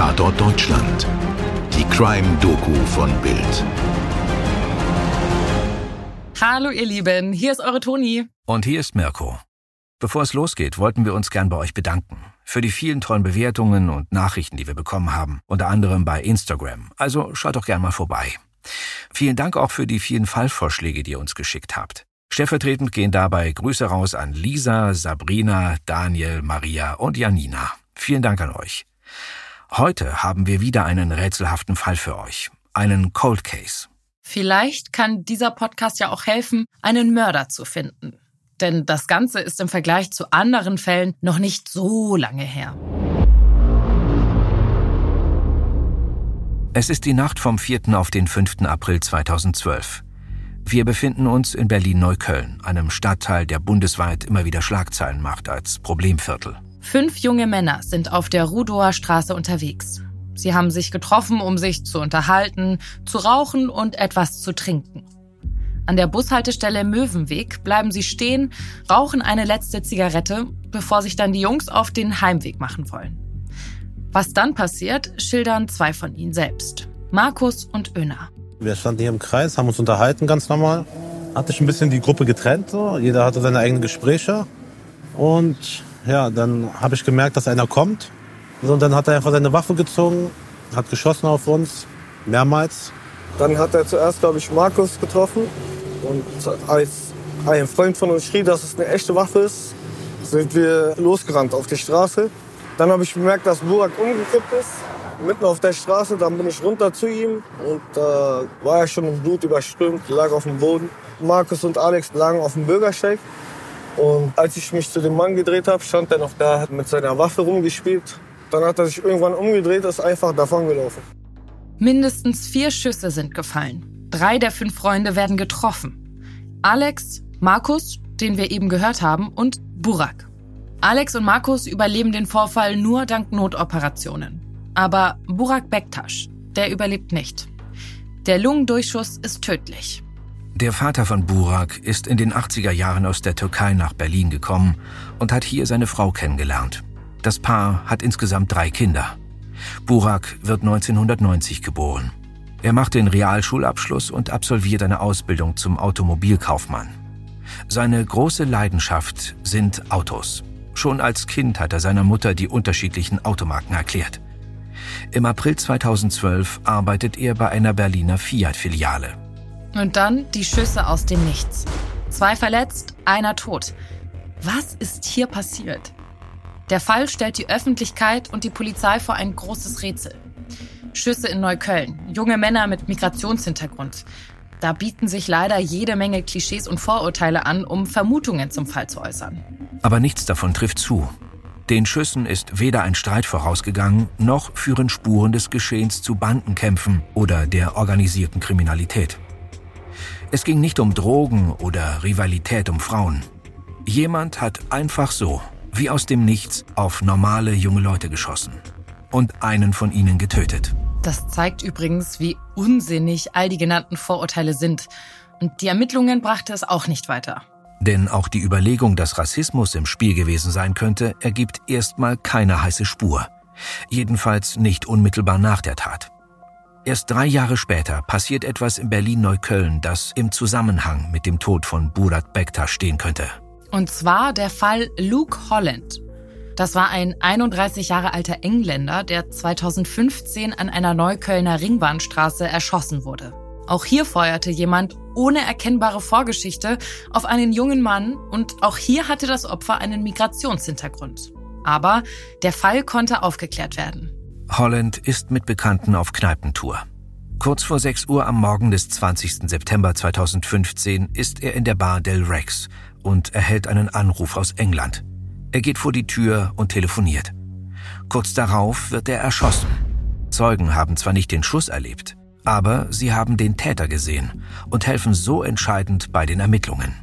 Tatort Deutschland. Die Crime-Doku von Bild. Hallo ihr Lieben, hier ist eure Toni. Und hier ist Mirko. Bevor es losgeht, wollten wir uns gern bei euch bedanken. Für die vielen tollen Bewertungen und Nachrichten, die wir bekommen haben. Unter anderem bei Instagram. Also schaut doch gern mal vorbei. Vielen Dank auch für die vielen Fallvorschläge, die ihr uns geschickt habt. Stellvertretend gehen dabei Grüße raus an Lisa, Sabrina, Daniel, Maria und Janina. Vielen Dank an euch. Heute haben wir wieder einen rätselhaften Fall für euch. Einen Cold Case. Vielleicht kann dieser Podcast ja auch helfen, einen Mörder zu finden. Denn das Ganze ist im Vergleich zu anderen Fällen noch nicht so lange her. Es ist die Nacht vom 4. auf den 5. April 2012. Wir befinden uns in Berlin-Neukölln, einem Stadtteil, der bundesweit immer wieder Schlagzeilen macht als Problemviertel. Fünf junge Männer sind auf der Rudower Straße unterwegs. Sie haben sich getroffen, um sich zu unterhalten, zu rauchen und etwas zu trinken. An der Bushaltestelle Möwenweg bleiben sie stehen, rauchen eine letzte Zigarette, bevor sich dann die Jungs auf den Heimweg machen wollen. Was dann passiert, schildern zwei von ihnen selbst. Markus und Öner. Wir standen hier im Kreis, haben uns unterhalten ganz normal. Hat sich ein bisschen die Gruppe getrennt. So. Jeder hatte seine eigenen Gespräche. Und ja, dann habe ich gemerkt, dass einer kommt. und dann hat er einfach seine Waffe gezogen, hat geschossen auf uns, mehrmals. Dann hat er zuerst, glaube ich, Markus getroffen. Und als ein Freund von uns schrie, dass es eine echte Waffe ist, sind wir losgerannt auf die Straße. Dann habe ich bemerkt, dass Burak umgekippt ist mitten auf der Straße, dann bin ich runter zu ihm und da äh, war er schon im Blut überströmt, lag auf dem Boden. Markus und Alex lagen auf dem Bürgersteig. Und als ich mich zu dem Mann gedreht habe, stand er noch da, hat mit seiner Waffe rumgespielt. Dann hat er sich irgendwann umgedreht, ist einfach davon gelaufen. Mindestens vier Schüsse sind gefallen. Drei der fünf Freunde werden getroffen. Alex, Markus, den wir eben gehört haben, und Burak. Alex und Markus überleben den Vorfall nur dank Notoperationen. Aber Burak Bektasch, der überlebt nicht. Der Lungendurchschuss ist tödlich. Der Vater von Burak ist in den 80er Jahren aus der Türkei nach Berlin gekommen und hat hier seine Frau kennengelernt. Das Paar hat insgesamt drei Kinder. Burak wird 1990 geboren. Er macht den Realschulabschluss und absolviert eine Ausbildung zum Automobilkaufmann. Seine große Leidenschaft sind Autos. Schon als Kind hat er seiner Mutter die unterschiedlichen Automarken erklärt. Im April 2012 arbeitet er bei einer Berliner Fiat-Filiale. Und dann die Schüsse aus dem Nichts. Zwei verletzt, einer tot. Was ist hier passiert? Der Fall stellt die Öffentlichkeit und die Polizei vor ein großes Rätsel. Schüsse in Neukölln, junge Männer mit Migrationshintergrund. Da bieten sich leider jede Menge Klischees und Vorurteile an, um Vermutungen zum Fall zu äußern. Aber nichts davon trifft zu. Den Schüssen ist weder ein Streit vorausgegangen, noch führen Spuren des Geschehens zu Bandenkämpfen oder der organisierten Kriminalität. Es ging nicht um Drogen oder Rivalität um Frauen. Jemand hat einfach so, wie aus dem Nichts, auf normale junge Leute geschossen und einen von ihnen getötet. Das zeigt übrigens, wie unsinnig all die genannten Vorurteile sind. Und die Ermittlungen brachte es auch nicht weiter. Denn auch die Überlegung, dass Rassismus im Spiel gewesen sein könnte, ergibt erstmal keine heiße Spur. Jedenfalls nicht unmittelbar nach der Tat. Erst drei Jahre später passiert etwas in Berlin-Neukölln, das im Zusammenhang mit dem Tod von Burat Bekta stehen könnte. Und zwar der Fall Luke Holland. Das war ein 31 Jahre alter Engländer, der 2015 an einer Neuköllner Ringbahnstraße erschossen wurde. Auch hier feuerte jemand ohne erkennbare Vorgeschichte auf einen jungen Mann und auch hier hatte das Opfer einen Migrationshintergrund. Aber der Fall konnte aufgeklärt werden. Holland ist mit Bekannten auf Kneipentour. Kurz vor 6 Uhr am Morgen des 20. September 2015 ist er in der Bar Del Rex und erhält einen Anruf aus England. Er geht vor die Tür und telefoniert. Kurz darauf wird er erschossen. Zeugen haben zwar nicht den Schuss erlebt, aber sie haben den Täter gesehen und helfen so entscheidend bei den Ermittlungen.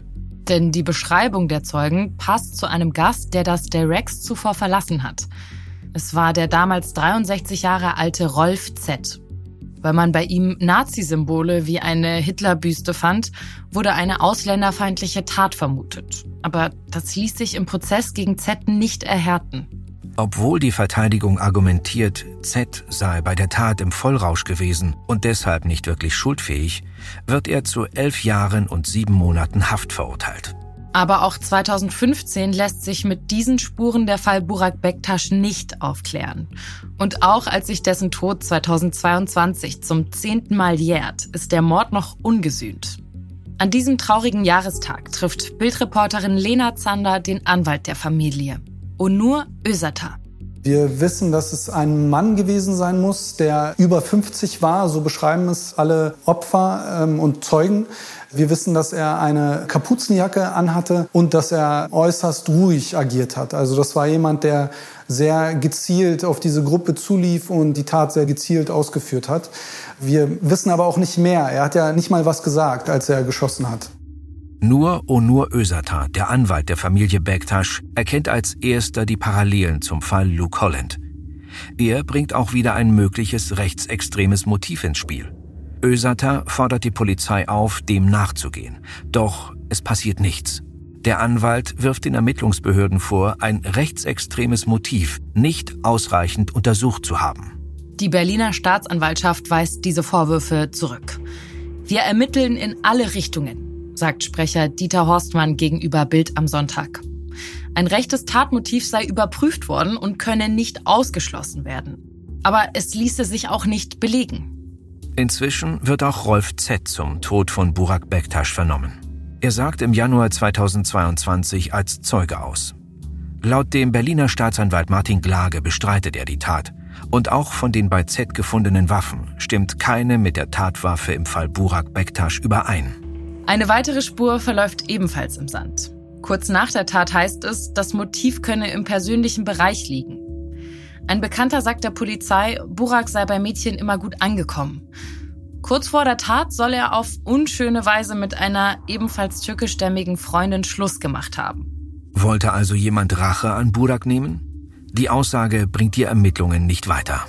Denn die Beschreibung der Zeugen passt zu einem Gast, der das Derex zuvor verlassen hat. Es war der damals 63 Jahre alte Rolf Z. Weil man bei ihm Nazi-Symbole wie eine Hitlerbüste fand, wurde eine ausländerfeindliche Tat vermutet. Aber das ließ sich im Prozess gegen Z nicht erhärten. Obwohl die Verteidigung argumentiert, Z sei bei der Tat im Vollrausch gewesen und deshalb nicht wirklich schuldfähig, wird er zu elf Jahren und sieben Monaten Haft verurteilt. Aber auch 2015 lässt sich mit diesen Spuren der Fall Burak Bektasch nicht aufklären. Und auch als sich dessen Tod 2022 zum zehnten Mal jährt, ist der Mord noch ungesühnt. An diesem traurigen Jahrestag trifft Bildreporterin Lena Zander den Anwalt der Familie. Onur Özata. Wir wissen, dass es ein Mann gewesen sein muss, der über 50 war, so beschreiben es alle Opfer ähm, und Zeugen. Wir wissen, dass er eine Kapuzenjacke anhatte und dass er äußerst ruhig agiert hat. Also das war jemand, der sehr gezielt auf diese Gruppe zulief und die Tat sehr gezielt ausgeführt hat. Wir wissen aber auch nicht mehr. Er hat ja nicht mal was gesagt, als er geschossen hat. Nur Onur Özata, der Anwalt der Familie Bektasch, erkennt als erster die Parallelen zum Fall Luke Holland. Er bringt auch wieder ein mögliches rechtsextremes Motiv ins Spiel. Özata fordert die Polizei auf, dem nachzugehen. Doch es passiert nichts. Der Anwalt wirft den Ermittlungsbehörden vor, ein rechtsextremes Motiv nicht ausreichend untersucht zu haben. Die Berliner Staatsanwaltschaft weist diese Vorwürfe zurück. Wir ermitteln in alle Richtungen sagt Sprecher Dieter Horstmann gegenüber Bild am Sonntag. Ein rechtes Tatmotiv sei überprüft worden und könne nicht ausgeschlossen werden. Aber es ließe sich auch nicht belegen. Inzwischen wird auch Rolf Z. zum Tod von Burak Bektasch vernommen. Er sagt im Januar 2022 als Zeuge aus. Laut dem Berliner Staatsanwalt Martin Glage bestreitet er die Tat. Und auch von den bei Z gefundenen Waffen stimmt keine mit der Tatwaffe im Fall Burak Bektasch überein. Eine weitere Spur verläuft ebenfalls im Sand. Kurz nach der Tat heißt es, das Motiv könne im persönlichen Bereich liegen. Ein Bekannter sagt der Polizei, Burak sei bei Mädchen immer gut angekommen. Kurz vor der Tat soll er auf unschöne Weise mit einer ebenfalls türkischstämmigen Freundin Schluss gemacht haben. Wollte also jemand Rache an Burak nehmen? Die Aussage bringt die Ermittlungen nicht weiter.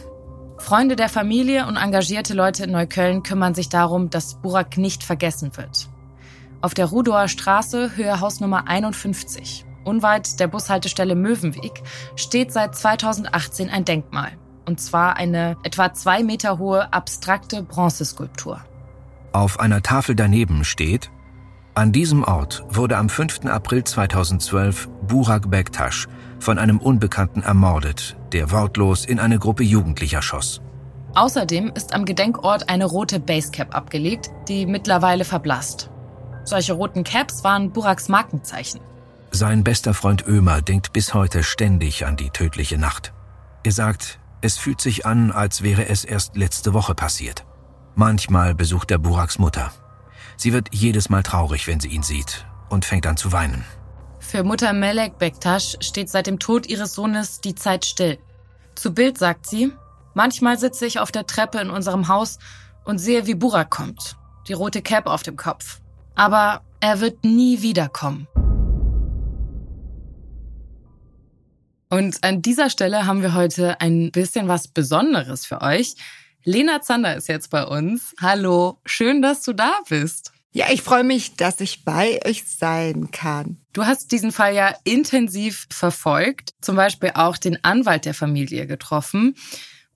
Freunde der Familie und engagierte Leute in Neukölln kümmern sich darum, dass Burak nicht vergessen wird. Auf der Rudower Straße, Höhe Hausnummer 51, unweit der Bushaltestelle Möwenweg, steht seit 2018 ein Denkmal. Und zwar eine etwa zwei Meter hohe abstrakte Bronzeskulptur. Auf einer Tafel daneben steht, an diesem Ort wurde am 5. April 2012 Burak Bektasch von einem Unbekannten ermordet, der wortlos in eine Gruppe Jugendlicher schoss. Außerdem ist am Gedenkort eine rote Basecap abgelegt, die mittlerweile verblasst. Solche roten Caps waren Buraks Markenzeichen. Sein bester Freund Ömer denkt bis heute ständig an die tödliche Nacht. Er sagt, es fühlt sich an, als wäre es erst letzte Woche passiert. Manchmal besucht er Buraks Mutter. Sie wird jedes Mal traurig, wenn sie ihn sieht und fängt an zu weinen. Für Mutter Melek Bektasch steht seit dem Tod ihres Sohnes die Zeit still. Zu Bild sagt sie, manchmal sitze ich auf der Treppe in unserem Haus und sehe, wie Burak kommt, die rote Cap auf dem Kopf. Aber er wird nie wiederkommen. Und an dieser Stelle haben wir heute ein bisschen was Besonderes für euch. Lena Zander ist jetzt bei uns. Hallo, schön, dass du da bist. Ja, ich freue mich, dass ich bei euch sein kann. Du hast diesen Fall ja intensiv verfolgt, zum Beispiel auch den Anwalt der Familie getroffen.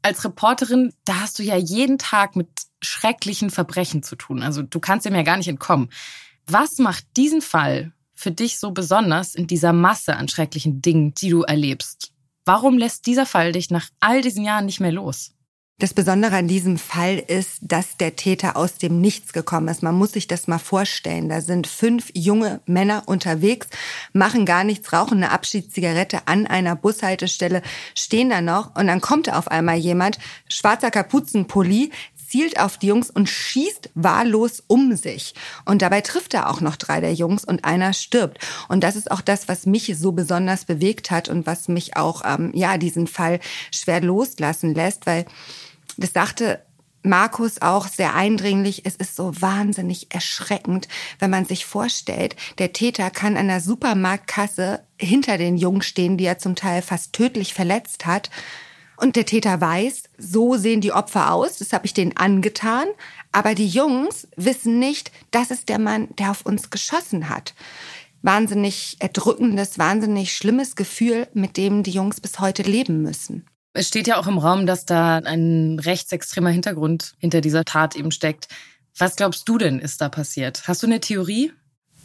Als Reporterin, da hast du ja jeden Tag mit schrecklichen Verbrechen zu tun. Also du kannst dem ja gar nicht entkommen. Was macht diesen Fall für dich so besonders in dieser Masse an schrecklichen Dingen, die du erlebst? Warum lässt dieser Fall dich nach all diesen Jahren nicht mehr los? Das Besondere an diesem Fall ist, dass der Täter aus dem Nichts gekommen ist. Man muss sich das mal vorstellen. Da sind fünf junge Männer unterwegs, machen gar nichts, rauchen eine Abschiedszigarette an einer Bushaltestelle, stehen da noch und dann kommt auf einmal jemand, schwarzer Kapuzenpulli, zielt auf die Jungs und schießt wahllos um sich. Und dabei trifft er auch noch drei der Jungs und einer stirbt. Und das ist auch das, was mich so besonders bewegt hat und was mich auch, ähm, ja, diesen Fall schwer loslassen lässt, weil das sagte Markus auch sehr eindringlich, es ist so wahnsinnig erschreckend, wenn man sich vorstellt, der Täter kann an der Supermarktkasse hinter den Jungs stehen, die er zum Teil fast tödlich verletzt hat. Und der Täter weiß, so sehen die Opfer aus, das habe ich denen angetan. Aber die Jungs wissen nicht, das ist der Mann, der auf uns geschossen hat. wahnsinnig erdrückendes, wahnsinnig schlimmes Gefühl, mit dem die Jungs bis heute leben müssen. Es steht ja auch im Raum, dass da ein rechtsextremer Hintergrund hinter dieser Tat eben steckt. Was glaubst du denn, ist da passiert? Hast du eine Theorie?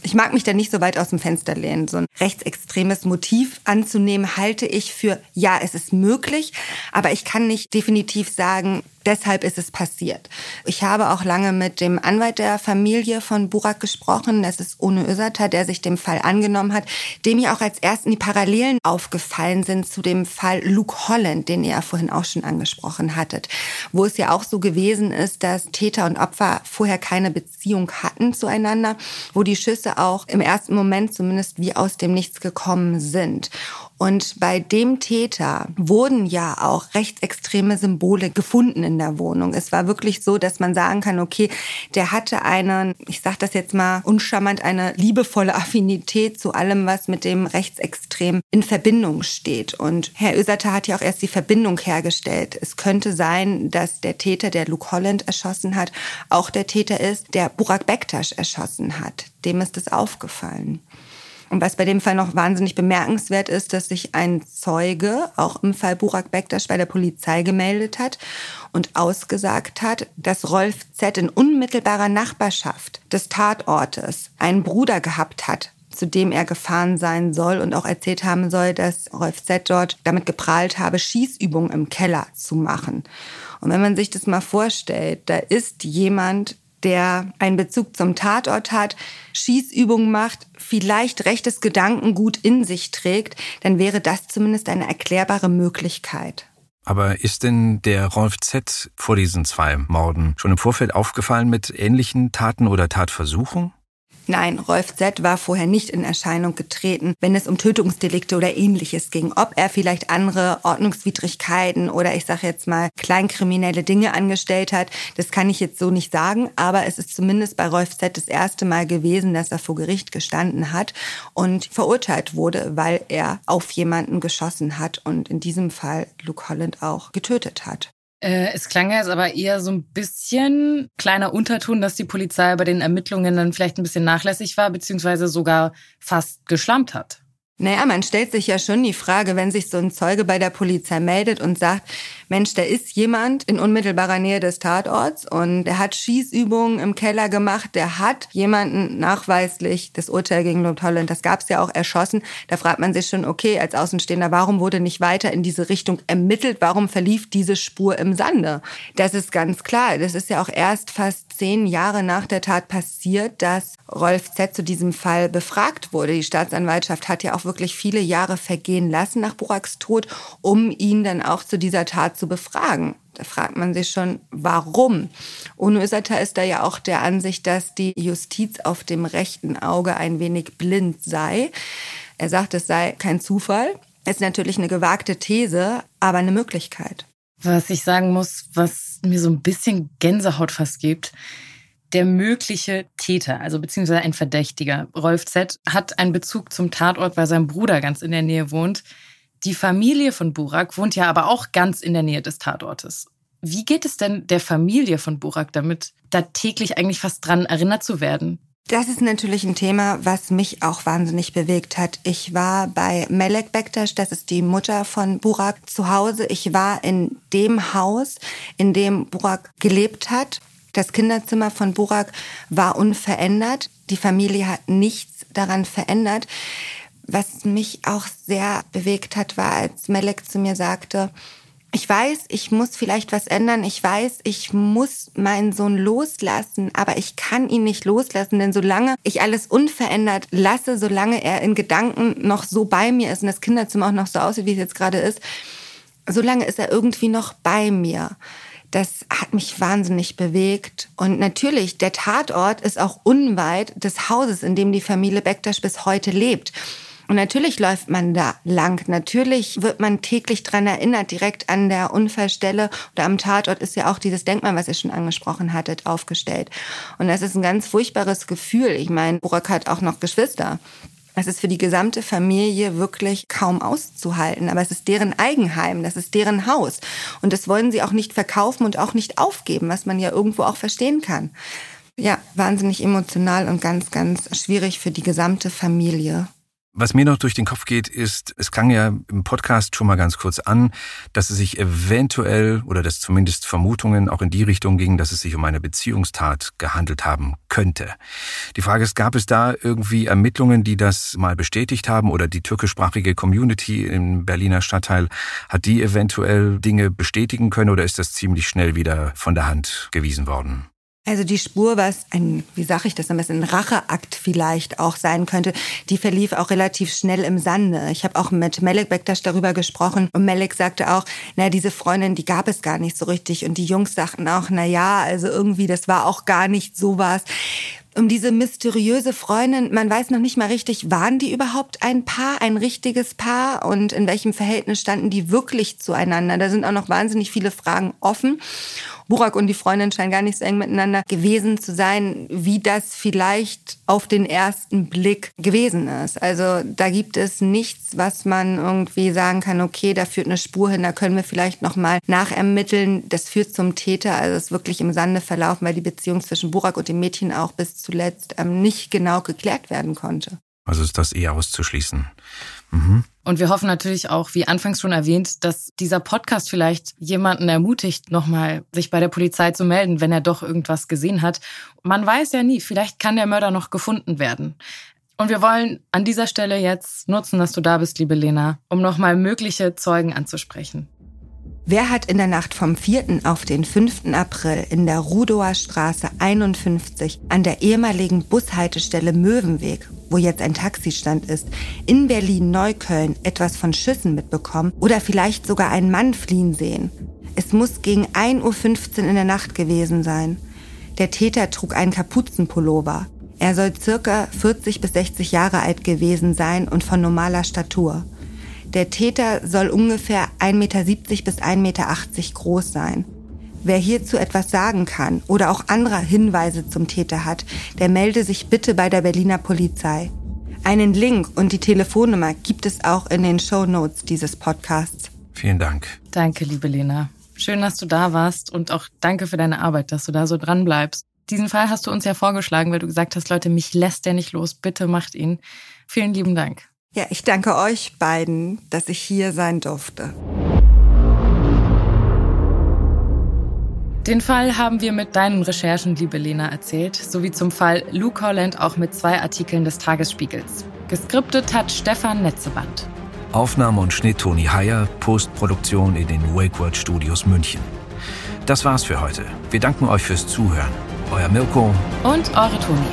Ich mag mich da nicht so weit aus dem Fenster lehnen. So ein rechtsextremes Motiv anzunehmen, halte ich für, ja, es ist möglich, aber ich kann nicht definitiv sagen, deshalb ist es passiert. Ich habe auch lange mit dem Anwalt der Familie von Burak gesprochen. Das ist Ono Ösata, der sich dem Fall angenommen hat, dem mir auch als ersten die Parallelen aufgefallen sind zu dem Fall Luke Holland, den ihr ja vorhin auch schon angesprochen hattet, wo es ja auch so gewesen ist, dass Täter und Opfer vorher keine Beziehung hatten zueinander, wo die Schüsse auch im ersten Moment zumindest wie aus dem Nichts gekommen sind. Und bei dem Täter wurden ja auch rechtsextreme Symbole gefunden in der Wohnung. Es war wirklich so, dass man sagen kann, okay, der hatte einen, ich sage das jetzt mal uncharmant, eine liebevolle Affinität zu allem, was mit dem Rechtsextrem in Verbindung steht. Und Herr Öserter hat ja auch erst die Verbindung hergestellt. Es könnte sein, dass der Täter, der Luke Holland erschossen hat, auch der Täter ist, der Burak Bektasch erschossen hat. Dem ist es aufgefallen. Und was bei dem Fall noch wahnsinnig bemerkenswert ist, dass sich ein Zeuge auch im Fall Burak Bektasch bei der Polizei gemeldet hat und ausgesagt hat, dass Rolf Z. in unmittelbarer Nachbarschaft des Tatortes einen Bruder gehabt hat, zu dem er gefahren sein soll und auch erzählt haben soll, dass Rolf Z. dort damit geprahlt habe, Schießübungen im Keller zu machen. Und wenn man sich das mal vorstellt, da ist jemand, der einen Bezug zum Tatort hat, Schießübungen macht, vielleicht rechtes Gedankengut in sich trägt, dann wäre das zumindest eine erklärbare Möglichkeit. Aber ist denn der Rolf Z vor diesen zwei Morden schon im Vorfeld aufgefallen mit ähnlichen Taten oder Tatversuchen? Nein, Rolf Z. war vorher nicht in Erscheinung getreten, wenn es um Tötungsdelikte oder ähnliches ging. Ob er vielleicht andere Ordnungswidrigkeiten oder ich sage jetzt mal kleinkriminelle Dinge angestellt hat, das kann ich jetzt so nicht sagen. Aber es ist zumindest bei Rolf Z. das erste Mal gewesen, dass er vor Gericht gestanden hat und verurteilt wurde, weil er auf jemanden geschossen hat und in diesem Fall Luke Holland auch getötet hat. Äh, es klang jetzt aber eher so ein bisschen kleiner Unterton, dass die Polizei bei den Ermittlungen dann vielleicht ein bisschen nachlässig war, beziehungsweise sogar fast geschlampt hat. Naja, man stellt sich ja schon die Frage, wenn sich so ein Zeuge bei der Polizei meldet und sagt, Mensch, da ist jemand in unmittelbarer Nähe des Tatorts und der hat Schießübungen im Keller gemacht, der hat jemanden nachweislich, das Urteil gegen Lord Holland, das gab es ja auch, erschossen. Da fragt man sich schon, okay, als Außenstehender, warum wurde nicht weiter in diese Richtung ermittelt? Warum verlief diese Spur im Sande? Das ist ganz klar. Das ist ja auch erst fast zehn Jahre nach der Tat passiert, dass Rolf Z. zu diesem Fall befragt wurde. Die Staatsanwaltschaft hat ja auch wirklich viele Jahre vergehen lassen nach Buraks Tod, um ihn dann auch zu dieser Tat zu befragen. Da fragt man sich schon, warum? Uno Ösata ist da ja auch der Ansicht, dass die Justiz auf dem rechten Auge ein wenig blind sei. Er sagt, es sei kein Zufall. Ist natürlich eine gewagte These, aber eine Möglichkeit. Was ich sagen muss, was mir so ein bisschen Gänsehaut fast gibt, der mögliche Täter, also beziehungsweise ein Verdächtiger, Rolf Z., hat einen Bezug zum Tatort, weil sein Bruder ganz in der Nähe wohnt. Die Familie von Burak wohnt ja aber auch ganz in der Nähe des Tatortes. Wie geht es denn der Familie von Burak damit, da täglich eigentlich fast dran erinnert zu werden? Das ist natürlich ein Thema, was mich auch wahnsinnig bewegt hat. Ich war bei Melek Bektaş, das ist die Mutter von Burak, zu Hause. Ich war in dem Haus, in dem Burak gelebt hat. Das Kinderzimmer von Burak war unverändert. Die Familie hat nichts daran verändert. Was mich auch sehr bewegt hat, war, als Melek zu mir sagte, ich weiß, ich muss vielleicht was ändern. Ich weiß, ich muss meinen Sohn loslassen, aber ich kann ihn nicht loslassen, denn solange ich alles unverändert lasse, solange er in Gedanken noch so bei mir ist und das Kinderzimmer auch noch so aussieht, wie es jetzt gerade ist, solange ist er irgendwie noch bei mir. Das hat mich wahnsinnig bewegt. Und natürlich, der Tatort ist auch unweit des Hauses, in dem die Familie Bektasch bis heute lebt. Und natürlich läuft man da lang. Natürlich wird man täglich dran erinnert, direkt an der Unfallstelle oder am Tatort ist ja auch dieses Denkmal, was ihr schon angesprochen hattet, aufgestellt. Und das ist ein ganz furchtbares Gefühl. Ich meine, Burak hat auch noch Geschwister. Es ist für die gesamte Familie wirklich kaum auszuhalten. Aber es ist deren Eigenheim, das ist deren Haus. Und das wollen sie auch nicht verkaufen und auch nicht aufgeben, was man ja irgendwo auch verstehen kann. Ja, wahnsinnig emotional und ganz, ganz schwierig für die gesamte Familie. Was mir noch durch den Kopf geht, ist, es klang ja im Podcast schon mal ganz kurz an, dass es sich eventuell oder dass zumindest Vermutungen auch in die Richtung gingen, dass es sich um eine Beziehungstat gehandelt haben könnte. Die Frage ist, gab es da irgendwie Ermittlungen, die das mal bestätigt haben oder die türkischsprachige Community im Berliner Stadtteil, hat die eventuell Dinge bestätigen können oder ist das ziemlich schnell wieder von der Hand gewiesen worden? Also die Spur, was ein, wie sage ich das am besten, ein Racheakt vielleicht auch sein könnte, die verlief auch relativ schnell im Sande. Ich habe auch mit Melek Bektasch darüber gesprochen und Melek sagte auch, na diese Freundin, die gab es gar nicht so richtig und die Jungs sagten auch, na ja, also irgendwie das war auch gar nicht sowas um diese mysteriöse Freundin. Man weiß noch nicht mal richtig, waren die überhaupt ein Paar, ein richtiges Paar und in welchem Verhältnis standen die wirklich zueinander. Da sind auch noch wahnsinnig viele Fragen offen. Burak und die Freundin scheinen gar nicht so eng miteinander gewesen zu sein, wie das vielleicht auf den ersten Blick gewesen ist. Also da gibt es nichts, was man irgendwie sagen kann, okay, da führt eine Spur hin, da können wir vielleicht noch mal nachermitteln. Das führt zum Täter, also es ist wirklich im Sande verlaufen, weil die Beziehung zwischen Burak und dem Mädchen auch bis zuletzt ähm, nicht genau geklärt werden konnte. Also ist das eher auszuschließen. Mhm. Und wir hoffen natürlich auch, wie anfangs schon erwähnt, dass dieser Podcast vielleicht jemanden ermutigt, nochmal sich bei der Polizei zu melden, wenn er doch irgendwas gesehen hat. Man weiß ja nie, vielleicht kann der Mörder noch gefunden werden. Und wir wollen an dieser Stelle jetzt nutzen, dass du da bist, liebe Lena, um nochmal mögliche Zeugen anzusprechen. Wer hat in der Nacht vom 4. auf den 5. April in der Rudower Straße 51 an der ehemaligen Bushaltestelle Möwenweg, wo jetzt ein Taxistand ist, in Berlin-Neukölln etwas von Schüssen mitbekommen oder vielleicht sogar einen Mann fliehen sehen? Es muss gegen 1.15 Uhr in der Nacht gewesen sein. Der Täter trug einen Kapuzenpullover. Er soll circa 40 bis 60 Jahre alt gewesen sein und von normaler Statur. Der Täter soll ungefähr 1,70 Meter bis 1,80 Meter groß sein. Wer hierzu etwas sagen kann oder auch andere Hinweise zum Täter hat, der melde sich bitte bei der Berliner Polizei. Einen Link und die Telefonnummer gibt es auch in den Show Notes dieses Podcasts. Vielen Dank. Danke, liebe Lena. Schön, dass du da warst und auch danke für deine Arbeit, dass du da so dran bleibst. Diesen Fall hast du uns ja vorgeschlagen, weil du gesagt hast, Leute, mich lässt der nicht los, bitte macht ihn. Vielen lieben Dank. Ja, ich danke euch beiden, dass ich hier sein durfte. Den Fall haben wir mit deinen Recherchen, liebe Lena, erzählt, sowie zum Fall Luke Holland auch mit zwei Artikeln des Tagesspiegels. Geskriptet hat Stefan Netzeband. Aufnahme und Schnitt Toni Heyer, Postproduktion in den WakeWord Studios München. Das war's für heute. Wir danken euch fürs Zuhören. Euer Mirko und eure Toni.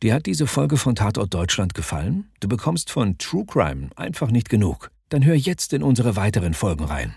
Dir hat diese Folge von Tatort Deutschland gefallen? Du bekommst von True Crime einfach nicht genug. Dann hör jetzt in unsere weiteren Folgen rein.